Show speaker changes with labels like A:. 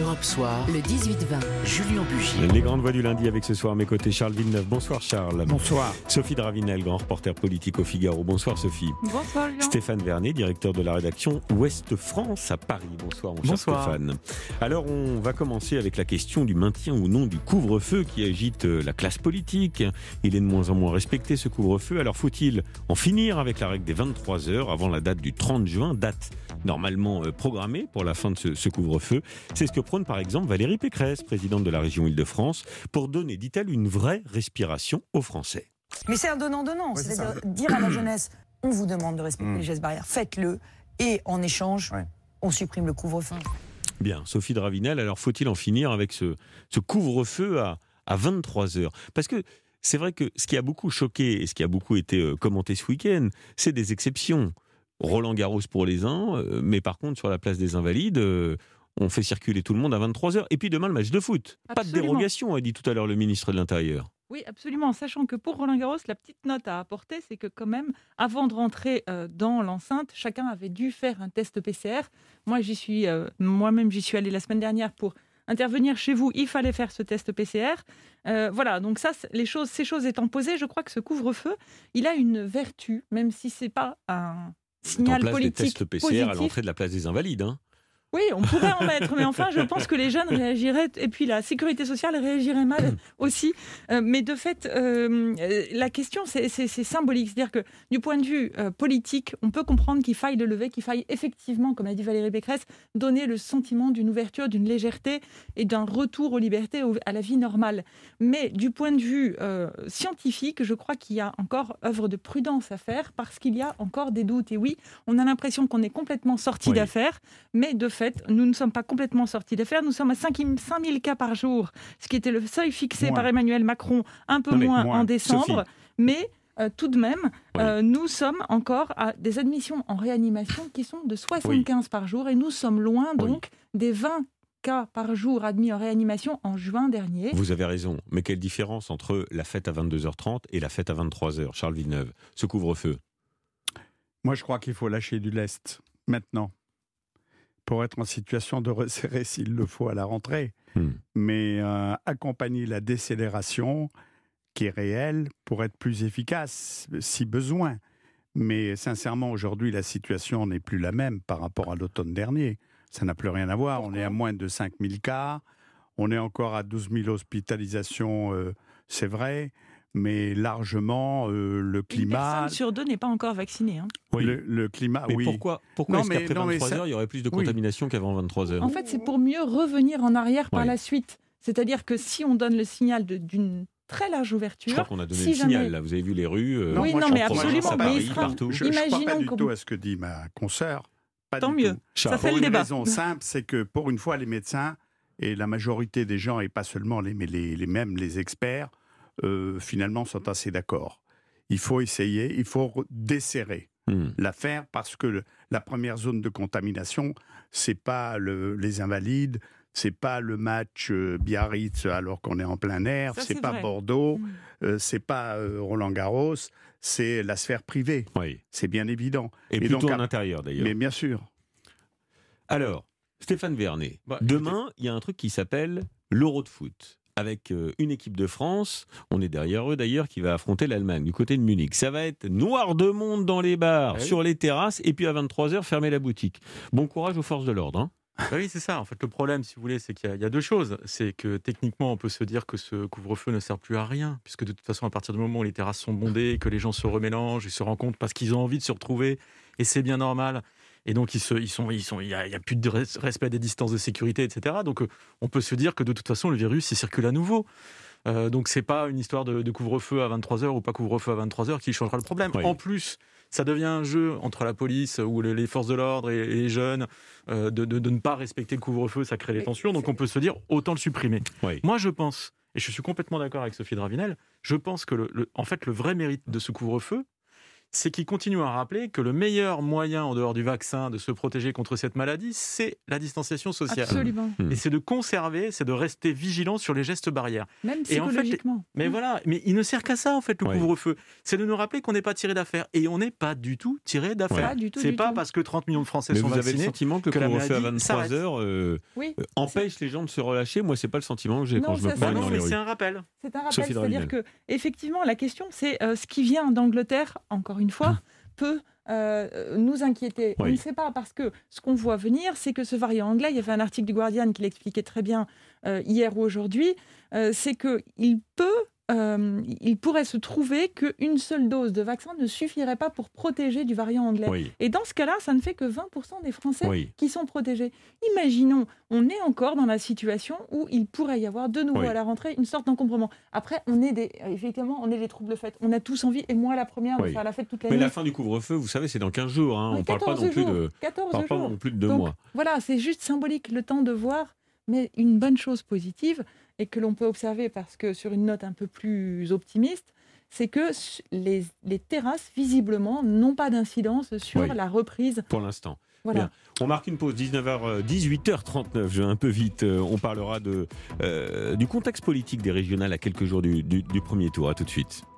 A: Europe Soir, le 18-20, Julien Bugier.
B: Les grandes voix du lundi avec ce soir à mes côtés Charles Villeneuve. Bonsoir Charles.
C: Bonsoir.
B: Sophie Dravinel, grand reporter politique au Figaro. Bonsoir Sophie.
D: Bonsoir Julien.
B: Stéphane Vernet, directeur de la rédaction Ouest France à Paris. Bonsoir mon cher
C: Bonsoir.
B: Stéphane. Alors on va commencer avec la question du maintien ou non du couvre-feu qui agite euh, la classe politique. Il est de moins en moins respecté ce couvre-feu. Alors faut-il en finir avec la règle des 23 heures avant la date du 30 juin, date normalement euh, programmée pour la fin de ce, ce couvre-feu? C'est ce que prône par exemple Valérie Pécresse, présidente de la région Île-de-France, pour donner, dit-elle, une vraie respiration aux Français.
E: Mais c'est un donnant-donnant. C'est-à-dire dire à la jeunesse, on vous demande de respecter
C: Mm.
E: les gestes barrières, faites-le. Et en échange,
C: Ouais.
E: on supprime le couvre-feu.
B: Bien, Sophie Dravinel, alors faut-il en finir avec ce, ce couvre-feu à, à 23 heures? Parce que c'est vrai que ce qui a beaucoup choqué et ce qui a beaucoup été euh, commenté ce week-end, c'est des exceptions. Roland Garros pour les uns, euh, mais par contre sur la place des Invalides, euh, on fait circuler tout le monde à 23 heures. Et puis demain le match de foot. Pas de dérogation, a dit tout à l'heure le ministre de l'Intérieur.
D: Oui, absolument. Sachant que pour Roland Garros, la petite note à apporter, c'est que quand même, avant de rentrer euh, dans l'enceinte, chacun avait dû faire un test PCR. Moi, j'y suis, euh, moi-même, j'y suis allée la semaine dernière pour intervenir chez vous. Il fallait faire ce test PCR. Euh, voilà. Donc ça, les choses, ces choses étant posées, je crois que ce couvre-feu, il a une vertu, même si c'est pas un
B: En
D: signal
B: place des
D: politique
B: tests PCR à l'entrée de la place des Invalides. hein.
D: Oui, on pourrait en mettre, mais enfin, je pense que les jeunes réagiraient, et puis la sécurité sociale réagirait mal aussi. Euh, mais de fait, euh, la question, c'est symbolique. C'est-à-dire que du point de vue euh, politique, on peut comprendre qu'il faille le lever, qu'il faille effectivement, comme a dit Valérie Pécresse, donner le sentiment d'une ouverture, d'une légèreté et d'un retour aux libertés, à la vie normale. Mais du point de vue scientifique, je crois qu'il y a encore œuvre de prudence à faire parce qu'il y a encore des doutes. Et oui, on a l'impression qu'on est complètement sorti
B: Oui.
D: d'affaires, mais de fait, nous ne sommes pas complètement sortis d'affaires. Nous sommes à 5 5000 cas par jour, ce qui était le seuil fixé
C: Moins.
D: par Emmanuel Macron, un peu
B: Non,
D: moins,
C: moins.
D: en décembre.
B: Sophie.
D: Mais euh, tout de même,
B: Oui.
D: euh, nous sommes encore à des admissions en réanimation qui sont de 75 par jour et nous sommes loin
B: Oui.
D: donc des 20 cas par jour admis en réanimation en juin dernier.
B: Vous avez raison, mais quelle différence entre la fête à 22h30 et la fête à 23h, Charles Villeneuve? Ce couvre-feu?
C: Moi, je crois qu'il faut lâcher du lest maintenant pour être en situation de resserrer s'il le faut à la rentrée.
B: Hmm.
C: Mais euh, accompagner la décélération qui est réelle pour être plus efficace si besoin. Mais sincèrement, aujourd'hui, la situation n'est plus la même par rapport à l'automne dernier. Ça n'a plus rien à voir. On est à moins de 5000 cas. On est encore à 12 000 hospitalisations, euh, c'est vrai. Mais largement, euh, le
D: Une
C: climat.
D: personne sur deux n'est pas encore vaccinée. hein.
C: Le, le climat,
B: Mais
C: oui.
B: pourquoi, pourquoi
C: Non,
B: est-ce
C: mais-
B: qu'après
C: non, mais
B: 23
C: ça-
B: heures, il y aurait plus de
C: Oui.
B: contamination qu'avant 23 heures
D: En fait, c'est pour mieux revenir en arrière par
B: Oui.
D: la suite. C'est-à-dire que si on donne le signal d'une très large
B: Je
D: ouverture,
B: crois qu'on a donné
D: si
B: le signal,
D: jamais-
B: là. Vous avez vu les rues euh,
D: Oui,
C: moi,
D: non,
C: je
D: mais absolument,
B: à
D: mais
B: Paris,
D: il sera-
B: partout.
C: Je ne crois pas du tout à ce que dit ma consoeur. Pas
D: Tant mieux.
C: tout.
D: Ça fait
C: Pour
D: le
C: une
D: débat.
C: raison simple, c'est que pour une fois, les médecins et la majorité des gens, et pas seulement les, mais les, les mêmes les experts, euh, finalement sont assez d'accord. Il faut essayer, il faut re- desserrer
B: hmm.
C: l'affaire parce que le- la première zone de contamination, c'est pas le- les invalides, c'est pas le match euh, Biarritz alors qu'on est en plein air, c'est pas
D: vrai.
C: Bordeaux,
D: Mm.
C: euh, c'est pas euh, Roland Garros, c'est la sphère privée,
B: Oui.
C: c'est bien évident.
B: Et,
C: Et
B: plutôt
C: donc,
B: en
C: à-
B: intérieur, d'ailleurs.
C: Mais bien sûr.
B: Alors, Stéphane Vernet,
F: Bah,
B: demain, il y a un truc qui s'appelle l'Euro de foot. Avec euh, une équipe de France, on est derrière eux d'ailleurs, qui va affronter l'Allemagne du côté de Munich. Ça va être noir de monde dans les bars,
F: oui.
B: sur les terrasses, et puis à 23h, fermer la boutique. Bon courage aux forces de l'ordre. hein.
F: Bah oui, c'est ça. En fait, le problème, si vous voulez, c'est qu'il y, y a deux choses. C'est que techniquement, on peut se dire que ce couvre-feu ne sert plus à rien, puisque de toute façon, à partir du moment où les terrasses sont bondées, que les gens se remélangent, ils se rencontrent parce qu'ils ont envie de se retrouver, et c'est bien normal. Et donc, ils se, ils sont, ils sont, il n'y a, il y a plus de res- respect des distances de sécurité, etc. Donc, euh, on peut se dire que de toute façon, le virus, il circule à nouveau. Euh, donc, c'est pas une histoire de, de couvre-feu à 23h ou pas couvre-feu à 23h qui changera le problème.
B: Oui.
F: En plus, ça devient un jeu entre la police ou les, les forces de l'ordre et, et les jeunes euh, de, de- de ne pas respecter le couvre-feu, ça crée des tensions. Donc, on peut se dire autant le supprimer.
B: Oui.
F: Moi, je pense, et je suis complètement d'accord avec Sophie Dravinel, je pense que le, le- en fait, le vrai mérite de ce couvre-feu, c'est qu'il continue à rappeler que le meilleur moyen, en dehors du vaccin, de se protéger contre cette maladie, c'est la distanciation sociale.
D: Absolument.
B: Hmm.
F: Et c'est de conserver, c'est de rester vigilant sur les gestes barrières.
D: Même
F: Et en fait,
D: psychologiquement.
F: Mais voilà, mais il ne sert qu'à ça en fait le
B: Ouais.
F: couvre-feu. C'est de nous rappeler qu'on n'est pas tiré d'affaire et on n'est pas du tout tiré d'affaire.
D: Pas du tout.
F: C'est
D: du
F: pas
D: tout.
F: parce que 30 millions de Français
B: Mais
F: sont
B: vous avez le
F: vaccinés.
B: sentiment que
F: que
B: le couvre-feu à
F: maladie
B: 23
F: s'arrête.
B: heures euh,
D: Oui.
B: euh, empêche les gens de se relâcher Moi, c'est pas le sentiment que j'ai
D: Non,
B: quand je me promène dans
F: non,
B: les
F: mais
B: rues.
F: c'est un rappel.
D: C'est un rappel, c'est-à-dire que effectivement la question c'est euh, ce qui vient d'Angleterre, encore une fois,
B: Hum.
D: peut euh, nous inquiéter. On ne sait pas parce que ce qu'on voit venir, c'est que ce variant anglais, il y avait un article du Guardian qui l'expliquait très bien euh, hier ou aujourd'hui, euh, c'est que il peut euh, il pourrait se trouver qu'une seule dose de vaccin ne suffirait pas pour protéger du variant anglais.
B: Oui,
D: Et dans ce cas-là, ça ne fait que 20% des Français
B: oui.
D: qui sont protégés. Imaginons, on est encore dans la situation où il pourrait y avoir de nouveau
B: Oui.
D: à la rentrée une sorte d'encombrement. Après, on est des, effectivement, on est des troubles fêtes. On a tous envie, et moi la première, de faire la fête toute la
B: Mais
D: nuit.
B: la fin du couvre-feu, vous savez, c'est dans 15 jours. Hein. On parle pas
D: 14
B: non plus de,
D: 14
B: on parle pas non plus de deux
D: Donc,
B: mois.
D: Voilà, c'est juste symbolique, le temps de voir, mais une bonne chose positive, et que l'on peut observer parce que sur une note un peu plus optimiste, c'est que les, les terrasses, visiblement, n'ont pas d'incidence sur
B: Oui.
D: la reprise.
B: Pour l'instant.
D: Voilà.
B: Bien. On marque une pause, 19h, 18h39, je vais un peu vite. Euh, On parlera de, euh, du contexte politique des régionales à quelques jours du, du- du premier tour. À tout de suite.